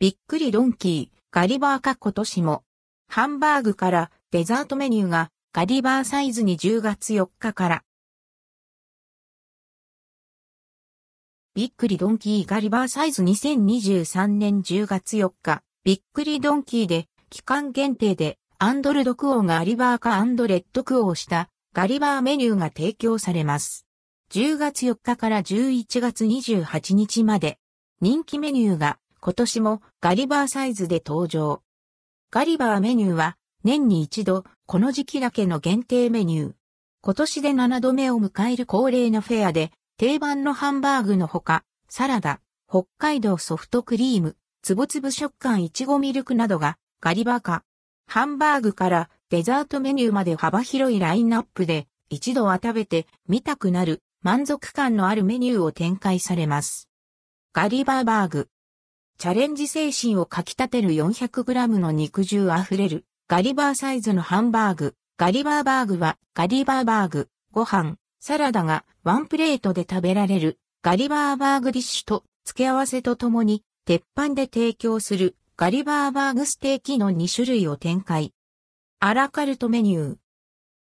びっくりドンキー、ガリバー化今年も。ハンバーグからデザートメニューがガリバーサイズに10月4日から。びっくりドンキーガリバーサイズ2023年10月4日、びっくりドンキーで期間限定で and ldquo ガリバー化 and rdquo したガリバーメニューが提供されます。10月4日から11月28日まで人気メニューが今年もガリバーサイズで登場。ガリバーメニューは年に一度この時期だけの限定メニュー。今年で7度目を迎える恒例のフェアで定番のハンバーグのほか、サラダ、北海道ソフトクリーム、つぶつぶ食感いちごミルクなどがガリバーか。ハンバーグからデザートメニューまで幅広いラインナップで一度は食べてみたくなる満足感のあるメニューを展開されます。ガリバーバーグ。チャレンジ精神をかき立てる 400g の肉汁あふれるガリバーサイズのハンバーグ。ガリバーバーグはガリバーバーグ、ご飯、サラダがワンプレートで食べられるガリバーバーグディッシュと付け合わせとともに鉄板で提供するガリバーバーグステーキの2種類を展開。アラカルトメニュー。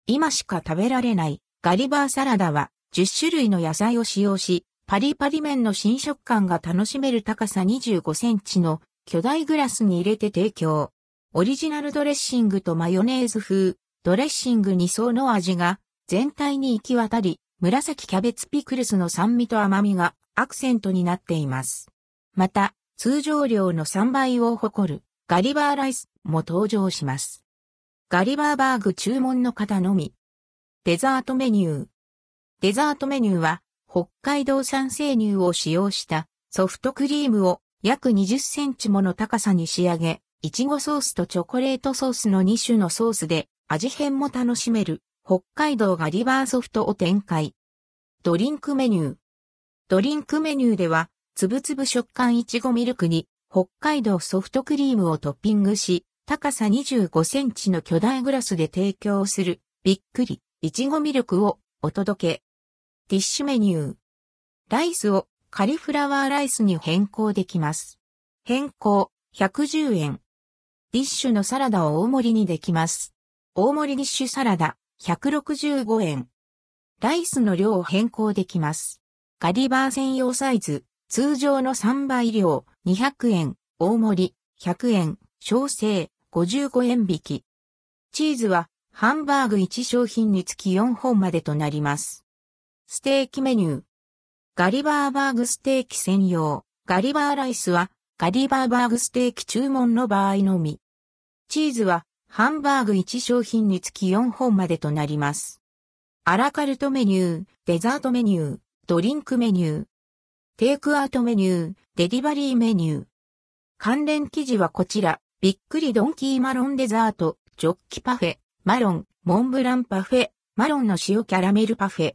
今しか食べられないガリバーサラダは10種類の野菜を使用し、パリパリ麺の新食感が楽しめる高さ25センチの巨大グラスに入れて提供。オリジナルドレッシングとマヨネーズ風、ドレッシング2層の味が全体に行き渡り、紫キャベツピクルスの酸味と甘みがアクセントになっています。また、通常量の3倍を誇るガリバーライスも登場します。ガリバーバーグ注文の方のみ。デザートメニュー。デザートメニューは北海道産生乳を使用したソフトクリームを約20センチもの高さに仕上げ、いちごソースとチョコレートソースの2種のソースで味変も楽しめる北海道ガリバーソフトを展開。ドリンクメニュー。ドリンクメニューでは、つぶつぶ食感いちごミルクに北海道ソフトクリームをトッピングし、高さ25センチの巨大グラスで提供するびっくりいちごミルクをお届け。ティッシュメニュー。ライスをカリフラワーライスに変更できます。変更110円。ディッシュのサラダを大盛りにできます。大盛りディッシュサラダ165円。ライスの量を変更できます。ガリバー専用サイズ、通常の3倍量200円、大盛り100円、小生55円引き。チーズはハンバーグ1商品につき4本までとなります。ステーキメニュー。ガリバーバーグステーキ専用。ガリバーライスはガリバーバーグステーキ注文の場合のみ。チーズはハンバーグ1商品につき4本までとなります。アラカルトメニュー、デザートメニュー、ドリンクメニュー、テイクアウトメニュー、デリバリーメニュー。関連記事はこちら、びっくりドンキーマロンデザート、ジョッキパフェ、マロン、モンブランパフェ、マロンの塩キャラメルパフェ、